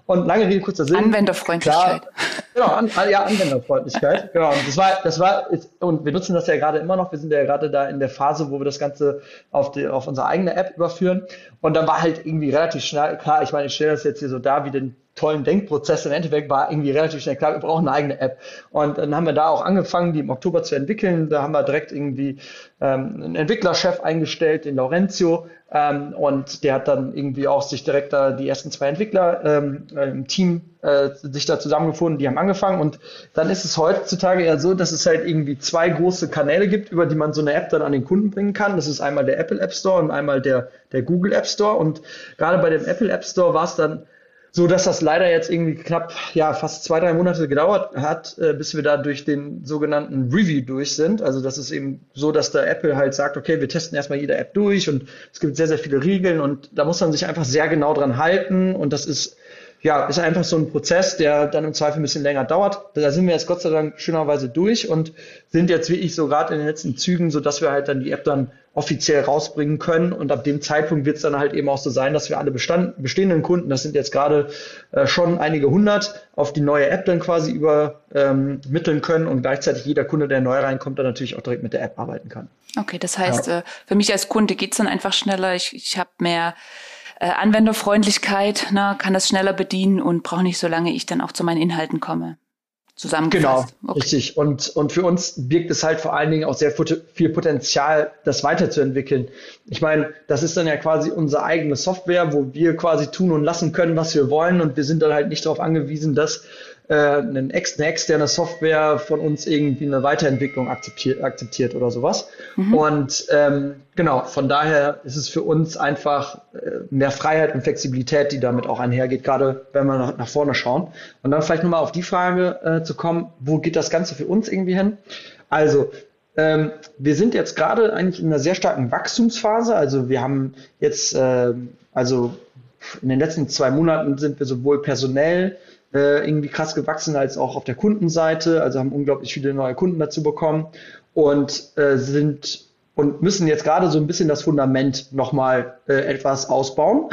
Und lange Rede, kurzer Sinn. Anwenderfreundlichkeit. Klar, genau, an, ja, Anwenderfreundlichkeit. <laughs> genau. Und das war, das war, und wir nutzen das ja gerade immer noch. Wir sind ja gerade da in der Phase, wo wir das Ganze auf, die, auf unsere eigene App überführen. Und dann war halt irgendwie relativ schnell klar, ich meine, ich stelle das jetzt hier so da wie den tollen Denkprozess. Im Endeffekt war irgendwie relativ schnell klar, wir brauchen eine eigene App. Und dann haben wir da auch angefangen, die im Oktober zu entwickeln. Da haben wir direkt irgendwie ähm, einen Entwicklerchef eingestellt, den Laurencio, ähm, und der hat dann irgendwie auch sich direkt da die ersten zwei Entwickler ähm, im Team äh, sich da zusammengefunden, die haben angefangen und dann ist es heutzutage ja so, dass es halt irgendwie zwei große Kanäle gibt, über die man so eine App dann an den Kunden bringen kann. Das ist einmal der Apple App Store und einmal der, der Google App Store und gerade bei dem Apple App Store war es dann so dass das leider jetzt irgendwie knapp, ja, fast zwei, drei Monate gedauert hat, äh, bis wir da durch den sogenannten Review durch sind. Also das ist eben so, dass der Apple halt sagt, okay, wir testen erstmal jede App durch und es gibt sehr, sehr viele Regeln und da muss man sich einfach sehr genau dran halten und das ist ja, ist einfach so ein Prozess, der dann im Zweifel ein bisschen länger dauert. Da sind wir jetzt Gott sei Dank schönerweise durch und sind jetzt wirklich so gerade in den letzten Zügen, so dass wir halt dann die App dann offiziell rausbringen können. Und ab dem Zeitpunkt wird es dann halt eben auch so sein, dass wir alle Bestand, bestehenden Kunden, das sind jetzt gerade äh, schon einige hundert, auf die neue App dann quasi übermitteln ähm, können und gleichzeitig jeder Kunde, der neu reinkommt, dann natürlich auch direkt mit der App arbeiten kann. Okay, das heißt, ja. äh, für mich als Kunde geht's dann einfach schneller. Ich, ich habe mehr äh, Anwenderfreundlichkeit, ne, kann das schneller bedienen und brauche nicht so lange ich dann auch zu meinen Inhalten komme. Zusammengefasst. Genau, okay. richtig. Und, und für uns birgt es halt vor allen Dingen auch sehr viel Potenzial, das weiterzuentwickeln. Ich meine, das ist dann ja quasi unsere eigene Software, wo wir quasi tun und lassen können, was wir wollen. Und wir sind dann halt nicht darauf angewiesen, dass äh, eine, ex, eine externe Software von uns irgendwie eine Weiterentwicklung akzeptiert, akzeptiert oder sowas. Mhm. Und ähm, genau, von daher ist es für uns einfach äh, mehr Freiheit und Flexibilität, die damit auch einhergeht, gerade wenn wir nach, nach vorne schauen. Und dann vielleicht nochmal auf die Frage äh, zu kommen, wo geht das Ganze für uns irgendwie hin? Also, ähm, wir sind jetzt gerade eigentlich in einer sehr starken Wachstumsphase. Also wir haben jetzt, äh, also in den letzten zwei Monaten sind wir sowohl personell äh, irgendwie krass gewachsen als auch auf der Kundenseite. Also haben unglaublich viele neue Kunden dazu bekommen und äh, sind und müssen jetzt gerade so ein bisschen das Fundament nochmal äh, etwas ausbauen.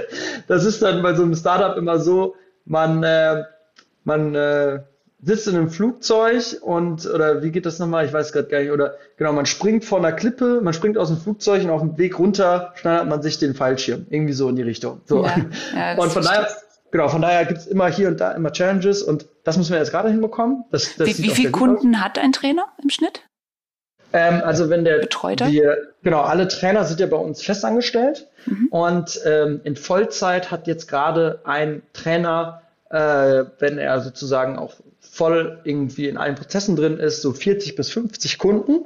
<laughs> das ist dann bei so einem Startup immer so, man, äh, man äh, sitzt in einem Flugzeug und, oder wie geht das nochmal? Ich weiß gerade gar nicht. Oder genau, man springt von einer Klippe, man springt aus dem Flugzeug und auf dem Weg runter schneidet man sich den Fallschirm. Irgendwie so in die Richtung. So. Ja, ja, <laughs> und von daher genau, von daher gibt es immer hier und da immer Challenges und das müssen wir jetzt gerade hinbekommen. Das, das wie wie viele Kunden aus. hat ein Trainer im Schnitt? Ähm, also wenn der Betreuter? Wir, genau, alle Trainer sind ja bei uns festangestellt mhm. und ähm, in Vollzeit hat jetzt gerade ein Trainer, äh, wenn er sozusagen auch voll irgendwie in allen Prozessen drin ist, so 40 bis 50 Kunden.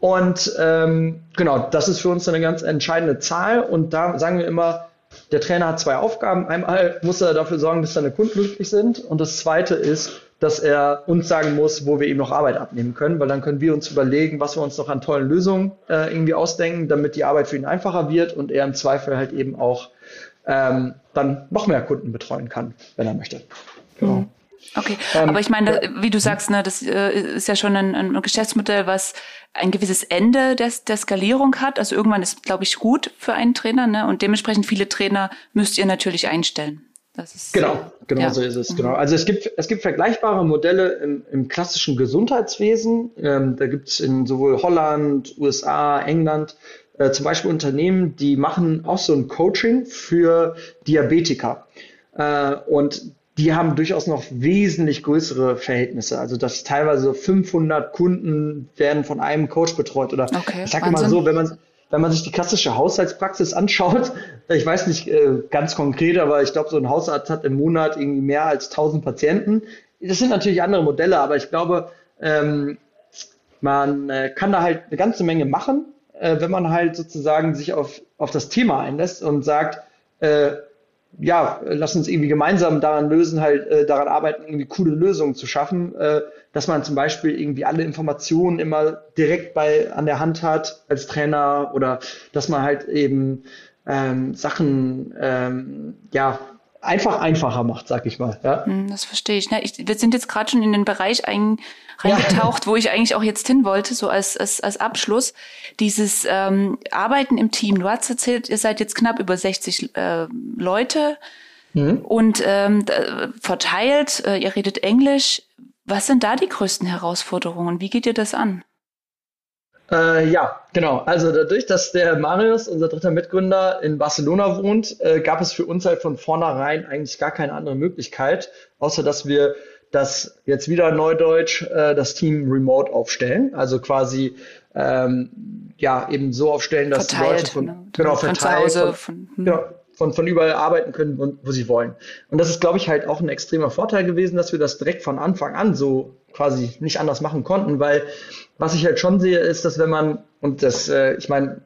Und ähm, genau, das ist für uns eine ganz entscheidende Zahl. Und da sagen wir immer, der Trainer hat zwei Aufgaben. Einmal muss er dafür sorgen, dass seine Kunden glücklich sind. Und das zweite ist, dass er uns sagen muss, wo wir ihm noch Arbeit abnehmen können, weil dann können wir uns überlegen, was wir uns noch an tollen Lösungen äh, irgendwie ausdenken, damit die Arbeit für ihn einfacher wird und er im Zweifel halt eben auch ähm, dann noch mehr Kunden betreuen kann, wenn er möchte. Genau. Okay, ähm, aber ich meine, wie du sagst, ne, das äh, ist ja schon ein, ein Geschäftsmodell, was ein gewisses Ende des, der Skalierung hat. Also irgendwann ist, glaube ich, gut für einen Trainer, ne? Und dementsprechend viele Trainer müsst ihr natürlich einstellen. Das ist, genau, genau ja. so ist es. Genau. Also es gibt, es gibt vergleichbare Modelle im, im klassischen Gesundheitswesen. Ähm, da gibt es in sowohl Holland, USA, England äh, zum Beispiel Unternehmen, die machen auch so ein Coaching für Diabetiker. Äh, und die haben durchaus noch wesentlich größere Verhältnisse. Also dass teilweise 500 Kunden werden von einem Coach betreut. Oder okay, ich sage immer so, wenn man wenn man sich die klassische Haushaltspraxis anschaut, <laughs> ich weiß nicht äh, ganz konkret, aber ich glaube, so ein Hausarzt hat im Monat irgendwie mehr als 1000 Patienten. Das sind natürlich andere Modelle, aber ich glaube, ähm, man äh, kann da halt eine ganze Menge machen, äh, wenn man halt sozusagen sich auf, auf das Thema einlässt und sagt, äh, ja, lass uns irgendwie gemeinsam daran lösen, halt äh, daran arbeiten, irgendwie coole Lösungen zu schaffen, äh, dass man zum Beispiel irgendwie alle Informationen immer direkt bei an der Hand hat als Trainer oder dass man halt eben ähm, Sachen ähm, ja einfach einfacher macht, sag ich mal. Ja? Hm, das verstehe ich. Ne? ich wir sind jetzt gerade schon in den Bereich ein, reingetaucht, ja. wo ich eigentlich auch jetzt hin wollte, so als, als, als Abschluss. Dieses ähm, Arbeiten im Team. Du hast erzählt, ihr seid jetzt knapp über 60 äh, Leute mhm. und ähm, verteilt, äh, ihr redet Englisch. Was sind da die größten Herausforderungen? Wie geht ihr das an? Äh, ja, genau. Also dadurch, dass der Marius, unser dritter Mitgründer, in Barcelona wohnt, äh, gab es für uns halt von vornherein eigentlich gar keine andere Möglichkeit, außer dass wir das jetzt wieder Neudeutsch äh, das Team remote aufstellen. Also quasi ähm, ja eben so aufstellen, dass verteilt, die Leute von, ne? genau, von verteilt, zu Hause, von, von, hm. genau, von, von überall arbeiten können, wo, wo sie wollen. Und das ist, glaube ich, halt auch ein extremer Vorteil gewesen, dass wir das direkt von Anfang an so quasi nicht anders machen konnten, weil was ich halt schon sehe, ist, dass wenn man, und das, äh, ich meine,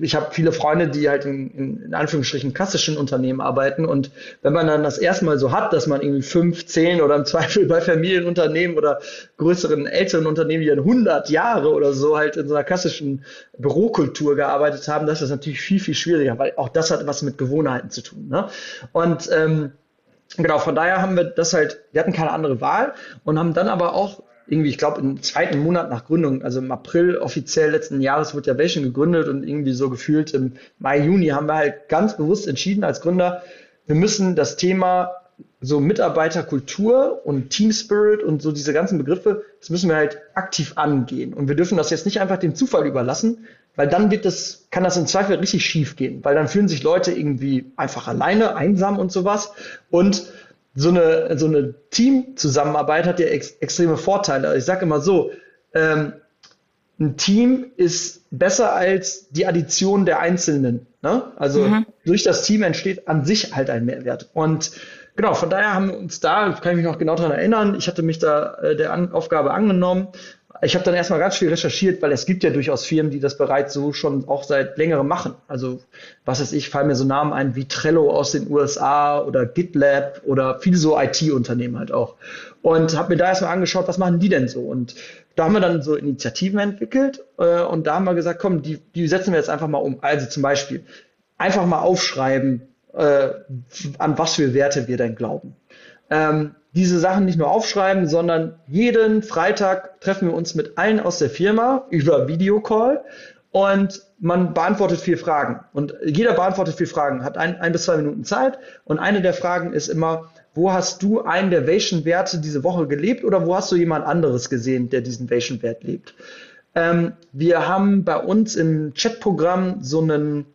ich habe viele Freunde, die halt in, in, in Anführungsstrichen klassischen Unternehmen arbeiten und wenn man dann das erstmal so hat, dass man irgendwie fünf, zehn oder im Zweifel bei Familienunternehmen oder größeren, älteren Unternehmen, die dann 100 Jahre oder so halt in so einer klassischen Bürokultur gearbeitet haben, das ist natürlich viel, viel schwieriger, weil auch das hat was mit Gewohnheiten zu tun. Ne? Und ähm, genau, von daher haben wir das halt, wir hatten keine andere Wahl und haben dann aber auch irgendwie, ich glaube, im zweiten Monat nach Gründung, also im April offiziell letzten Jahres wurde ja Vision gegründet und irgendwie so gefühlt im Mai, Juni haben wir halt ganz bewusst entschieden als Gründer, wir müssen das Thema so Mitarbeiterkultur und Team Spirit und so diese ganzen Begriffe, das müssen wir halt aktiv angehen. Und wir dürfen das jetzt nicht einfach dem Zufall überlassen, weil dann wird das, kann das im Zweifel richtig schief gehen, weil dann fühlen sich Leute irgendwie einfach alleine, einsam und sowas. Und so eine, so eine Teamzusammenarbeit hat ja ex extreme Vorteile. Also ich sage immer so, ähm, ein Team ist besser als die Addition der Einzelnen. Ne? Also mhm. durch das Team entsteht an sich halt ein Mehrwert. Und genau, von daher haben wir uns da, kann ich mich noch genau daran erinnern, ich hatte mich da äh, der An Aufgabe angenommen ich habe dann erstmal ganz viel recherchiert, weil es gibt ja durchaus Firmen, die das bereits so schon auch seit längerem machen. Also was weiß ich, fallen mir so Namen ein wie Trello aus den USA oder GitLab oder viele so IT-Unternehmen halt auch. Und habe mir da erstmal angeschaut, was machen die denn so? Und da haben wir dann so Initiativen entwickelt äh, und da haben wir gesagt, komm, die, die setzen wir jetzt einfach mal um. Also zum Beispiel einfach mal aufschreiben, äh, an was für Werte wir denn glauben. Ähm, diese Sachen nicht nur aufschreiben, sondern jeden Freitag treffen wir uns mit allen aus der Firma über Videocall und man beantwortet vier Fragen. Und jeder beantwortet vier Fragen, hat ein, ein bis zwei Minuten Zeit. Und eine der Fragen ist immer, wo hast du einen der Vation-Werte diese Woche gelebt oder wo hast du jemand anderes gesehen, der diesen Vation-Wert lebt? Ähm, wir haben bei uns im Chatprogramm so einen,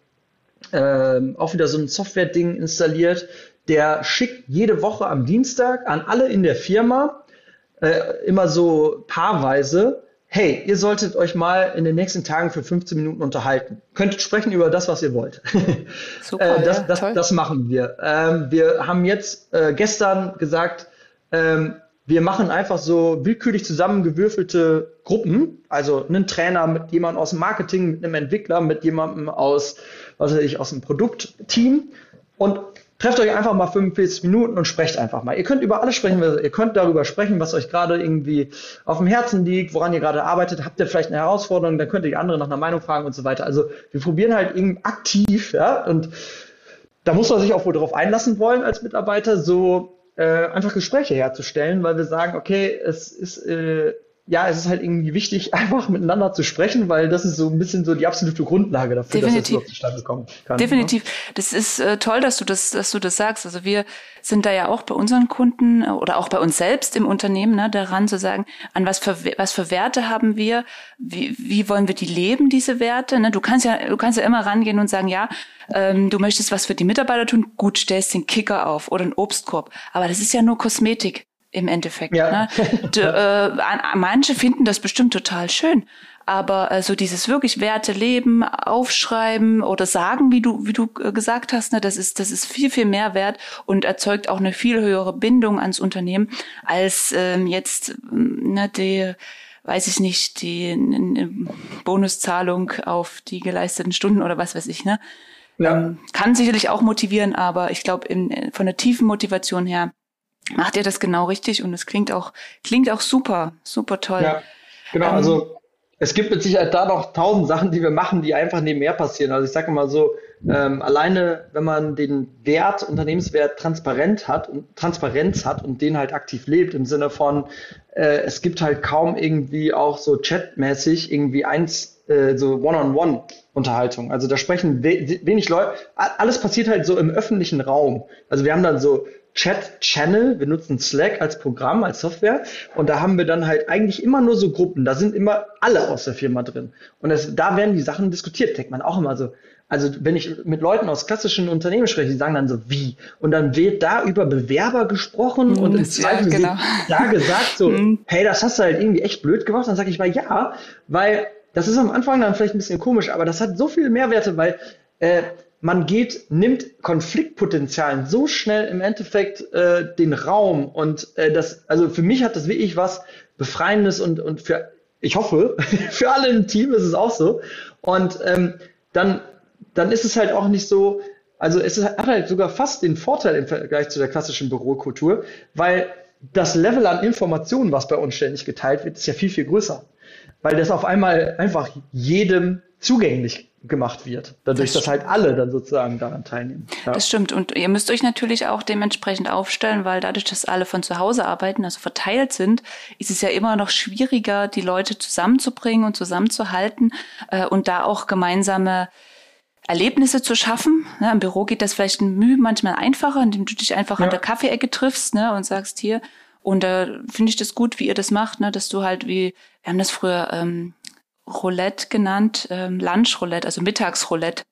ähm, auch wieder so ein Software-Ding installiert, der schickt jede Woche am Dienstag an alle in der Firma äh, immer so paarweise, hey, ihr solltet euch mal in den nächsten Tagen für 15 Minuten unterhalten. Könntet sprechen über das, was ihr wollt. <laughs> Super, äh, das, ja, das, das, machen wir. Ähm, wir haben jetzt äh, gestern gesagt, ähm, wir machen einfach so willkürlich zusammengewürfelte Gruppen, also einen Trainer mit jemandem aus dem Marketing, mit einem Entwickler, mit jemandem aus, was weiß ich, aus dem Produktteam und Trefft euch einfach mal 45 Minuten und sprecht einfach mal. Ihr könnt über alles sprechen, ihr könnt darüber sprechen, was euch gerade irgendwie auf dem Herzen liegt, woran ihr gerade arbeitet. Habt ihr vielleicht eine Herausforderung, dann könnt ihr die andere nach einer Meinung fragen und so weiter. Also wir probieren halt irgendwie aktiv, ja, und da muss man sich auch wohl darauf einlassen wollen als Mitarbeiter, so äh, einfach Gespräche herzustellen, weil wir sagen, okay, es ist äh, ja, es ist halt irgendwie wichtig, <laughs> einfach miteinander zu sprechen, weil das ist so ein bisschen so die absolute Grundlage dafür, Definitiv. dass das überhaupt zustande kommen kann. Ne? Definitiv. Ne? Das ist äh, toll, dass du das, dass du das sagst. Also wir sind da ja auch bei unseren Kunden äh, oder auch bei uns selbst im Unternehmen ne, daran zu sagen, an was für was für Werte haben wir, wie, wie wollen wir die leben, diese Werte. Ne? Du kannst ja, du kannst ja immer rangehen und sagen, ja, ähm, du möchtest was für die Mitarbeiter tun, gut, stellst den Kicker auf oder einen Obstkorb. Aber das ist ja nur Kosmetik im Endeffekt. Ja. Ne? <laughs> D, äh, manche finden das bestimmt total schön, aber äh, so dieses wirklich Werte leben, aufschreiben oder sagen, wie du wie du äh, gesagt hast, ne, das ist das ist viel viel mehr wert und erzeugt auch eine viel höhere Bindung ans Unternehmen als ähm, jetzt ne, die weiß ich nicht die Bonuszahlung auf die geleisteten Stunden oder was weiß ich ne. Ja. Ähm, kann sicherlich auch motivieren, aber ich glaube von der tiefen Motivation her macht ihr das genau richtig und es klingt auch, klingt auch super, super toll. Ja, genau, ähm, also es gibt mit Sicherheit da noch tausend Sachen, die wir machen, die einfach nebenher passieren. Also ich sage mal so, ähm, alleine wenn man den Wert, Unternehmenswert transparent hat und Transparenz hat und den halt aktiv lebt, im Sinne von, äh, es gibt halt kaum irgendwie auch so chatmäßig irgendwie eins, äh, so One-on-One. Unterhaltung. Also da sprechen we wenig Leute. Alles passiert halt so im öffentlichen Raum. Also wir haben dann so Chat-Channel. Wir nutzen Slack als Programm, als Software. Und da haben wir dann halt eigentlich immer nur so Gruppen. Da sind immer alle aus der Firma drin. Und das, da werden die Sachen diskutiert. Denkt man auch immer so. Also wenn ich mit Leuten aus klassischen Unternehmen spreche, die sagen dann so, wie? Und dann wird da über Bewerber gesprochen mhm, und im Zweifel genau. da gesagt so, <laughs> mhm. hey, das hast du halt irgendwie echt blöd gemacht. Dann sage ich mal, ja, weil das ist am Anfang dann vielleicht ein bisschen komisch, aber das hat so viele Mehrwerte, weil äh, man geht, nimmt Konfliktpotenzialen so schnell im Endeffekt äh, den Raum und äh, das, also für mich hat das wirklich was Befreiendes und, und für, ich hoffe, <laughs> für alle im Team ist es auch so. Und ähm, dann, dann ist es halt auch nicht so, also es hat halt sogar fast den Vorteil im Vergleich zu der klassischen Bürokultur, weil das Level an Informationen, was bei uns ständig geteilt wird, ist ja viel, viel größer. Weil das auf einmal einfach jedem zugänglich gemacht wird. Dadurch, das dass halt alle dann sozusagen daran teilnehmen. Ja. Das stimmt. Und ihr müsst euch natürlich auch dementsprechend aufstellen, weil dadurch, dass alle von zu Hause arbeiten, also verteilt sind, ist es ja immer noch schwieriger, die Leute zusammenzubringen und zusammenzuhalten äh, und da auch gemeinsame Erlebnisse zu schaffen. Ne, Im Büro geht das vielleicht ein Mühe manchmal einfacher, indem du dich einfach ja. an der Kaffeeecke triffst ne, und sagst hier. Und da äh, finde ich das gut, wie ihr das macht, ne, dass du halt wie, wir haben das früher ähm, Roulette genannt, ähm, Lunch-Roulette, also Mittagsroulette.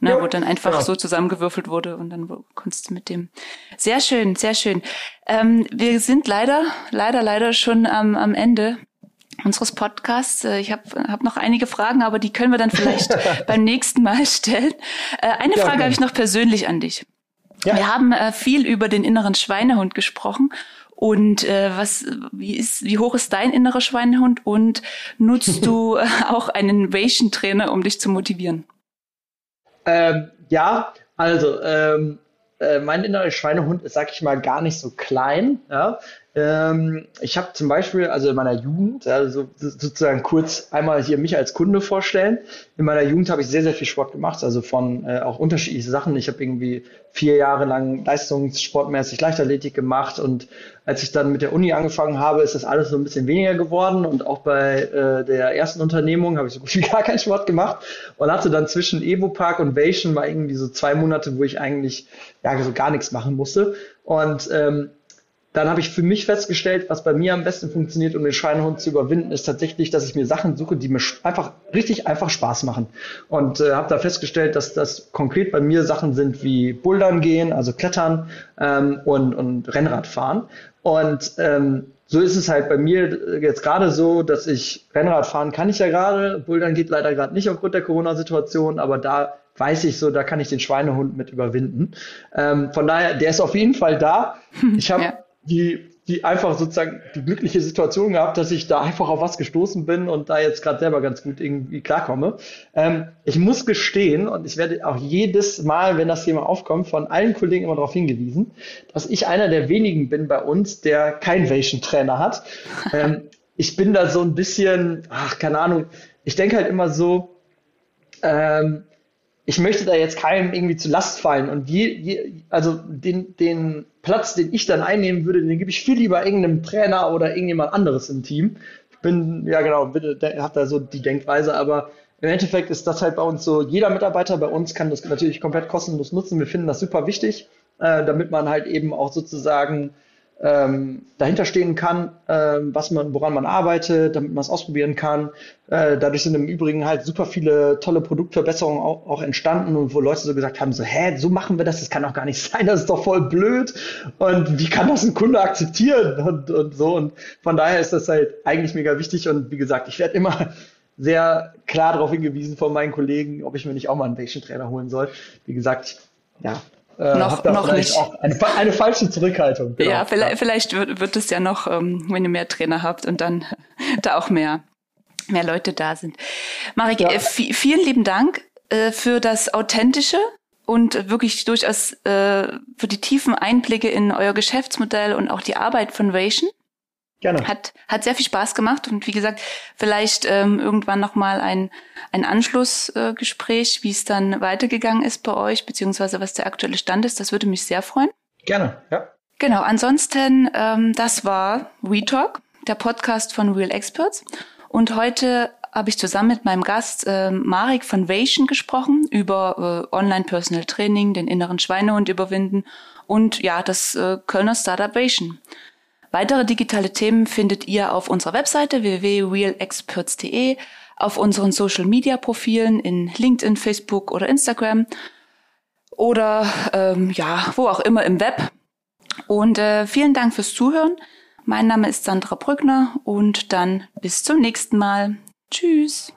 Ne, ja, wo dann einfach ja. so zusammengewürfelt wurde und dann konntest du mit dem. Sehr schön, sehr schön. Ähm, wir sind leider, leider, leider schon am, am Ende unseres Podcasts. Äh, ich habe hab noch einige Fragen, aber die können wir dann vielleicht <laughs> beim nächsten Mal stellen. Äh, eine ja, Frage habe ich noch persönlich an dich. Ja. Wir haben äh, viel über den inneren Schweinehund gesprochen und äh, was, wie ist, wie hoch ist dein innerer Schweinehund? Und nutzt du <laughs> auch einen Innovation-Trainer, um dich zu motivieren? Ähm, ja, also ähm, äh, mein innerer Schweinehund ist, sag ich mal, gar nicht so klein. Ja? Ähm, ich habe zum Beispiel, also in meiner Jugend, also sozusagen kurz einmal hier mich als Kunde vorstellen. In meiner Jugend habe ich sehr, sehr viel Sport gemacht, also von äh, auch unterschiedliche Sachen. Ich habe irgendwie vier Jahre lang leistungssportmäßig Leichtathletik gemacht und als ich dann mit der Uni angefangen habe, ist das alles so ein bisschen weniger geworden und auch bei äh, der ersten Unternehmung habe ich so gut wie <laughs> gar keinen Sport gemacht und hatte dann zwischen Evo Park und Vation mal irgendwie so zwei Monate, wo ich eigentlich ja so gar nichts machen musste und ähm, dann habe ich für mich festgestellt, was bei mir am besten funktioniert, um den Schweinehund zu überwinden, ist tatsächlich, dass ich mir Sachen suche, die mir einfach richtig einfach Spaß machen. Und äh, habe da festgestellt, dass das konkret bei mir Sachen sind wie Bouldern gehen, also Klettern ähm, und, und Rennradfahren. Und ähm, so ist es halt bei mir jetzt gerade so, dass ich Rennrad fahren kann ich ja gerade, Bouldern geht leider gerade nicht aufgrund der Corona-Situation, aber da weiß ich so, da kann ich den Schweinehund mit überwinden. Ähm, von daher, der ist auf jeden Fall da. <laughs> Ich habe ja die, die einfach sozusagen die glückliche Situation gehabt, dass ich da einfach auf was gestoßen bin und da jetzt gerade selber ganz gut irgendwie klarkomme. Ähm, ich muss gestehen, und ich werde auch jedes Mal, wenn das Thema aufkommt, von allen Kollegen immer darauf hingewiesen, dass ich einer der wenigen bin bei uns, der kein Vation-Trainer hat. <laughs> Ähm, ich bin da so ein bisschen, ach, keine Ahnung, ich denke halt immer so, ähm, ich möchte da jetzt keinem irgendwie zu Last fallen. Und je, je, also den, den Platz, den ich dann einnehmen würde, den gebe ich viel lieber irgendeinem Trainer oder irgendjemand anderes im Team. Ich bin, ja genau, bitte, habt da so die Denkweise, aber im Endeffekt ist das halt bei uns so, jeder Mitarbeiter bei uns kann das natürlich komplett kostenlos nutzen. Wir finden das super wichtig, äh, damit man halt eben auch sozusagen ähm, dahinter stehen kann, äh, was man, woran man arbeitet, damit man es ausprobieren kann. Äh, dadurch sind im Übrigen halt super viele tolle Produktverbesserungen auch, auch, entstanden und wo Leute so gesagt haben, so, hä, so machen wir das, das kann doch gar nicht <laughs> sein, das ist doch voll blöd. Und wie kann das ein Kunde akzeptieren? Und, und so. Und von daher ist das halt eigentlich mega wichtig. Und wie gesagt, ich werde immer <laughs> sehr klar darauf hingewiesen von meinen Kollegen, ob ich mir nicht auch mal einen Patient Trainer holen soll. Wie gesagt, ja, äh, noch, noch nicht. Eine, eine, falsche Zurückhaltung. Genau. Ja, vielleicht, vielleicht wird, wird es ja noch, ähm, wenn ihr mehr Trainer habt und dann <laughs> da auch mehr, mehr Leute da sind. Marek, ja. äh, vielen lieben Dank äh, für das Authentische und wirklich durchaus äh, für die tiefen Einblicke in euer Geschäftsmodell und auch die Arbeit von Ration. Gerne. Hat, hat sehr viel Spaß gemacht und wie gesagt, vielleicht ähm, irgendwann nochmal ein, ein Anschlussgespräch, äh, wie es dann weitergegangen ist bei euch, beziehungsweise was der aktuelle Stand ist. Das würde mich sehr freuen. Gerne, ja. Genau, ansonsten, ähm, das war WeTalk, der Podcast von Real Experts. Und heute habe ich zusammen mit meinem Gast äh, Marek von Vation gesprochen über äh, Online-Personal Training, den inneren Schweinehund überwinden und ja, das äh, Kölner Startup Vation. Weitere digitale Themen findet ihr auf unserer Webseite www.realexperts.de, auf unseren Social Media Profilen in LinkedIn, Facebook oder Instagram oder ähm, ja, wo auch immer im Web. Und äh, vielen Dank fürs Zuhören. Mein Name ist Sandra Brückner und dann bis zum nächsten Mal. Tschüss.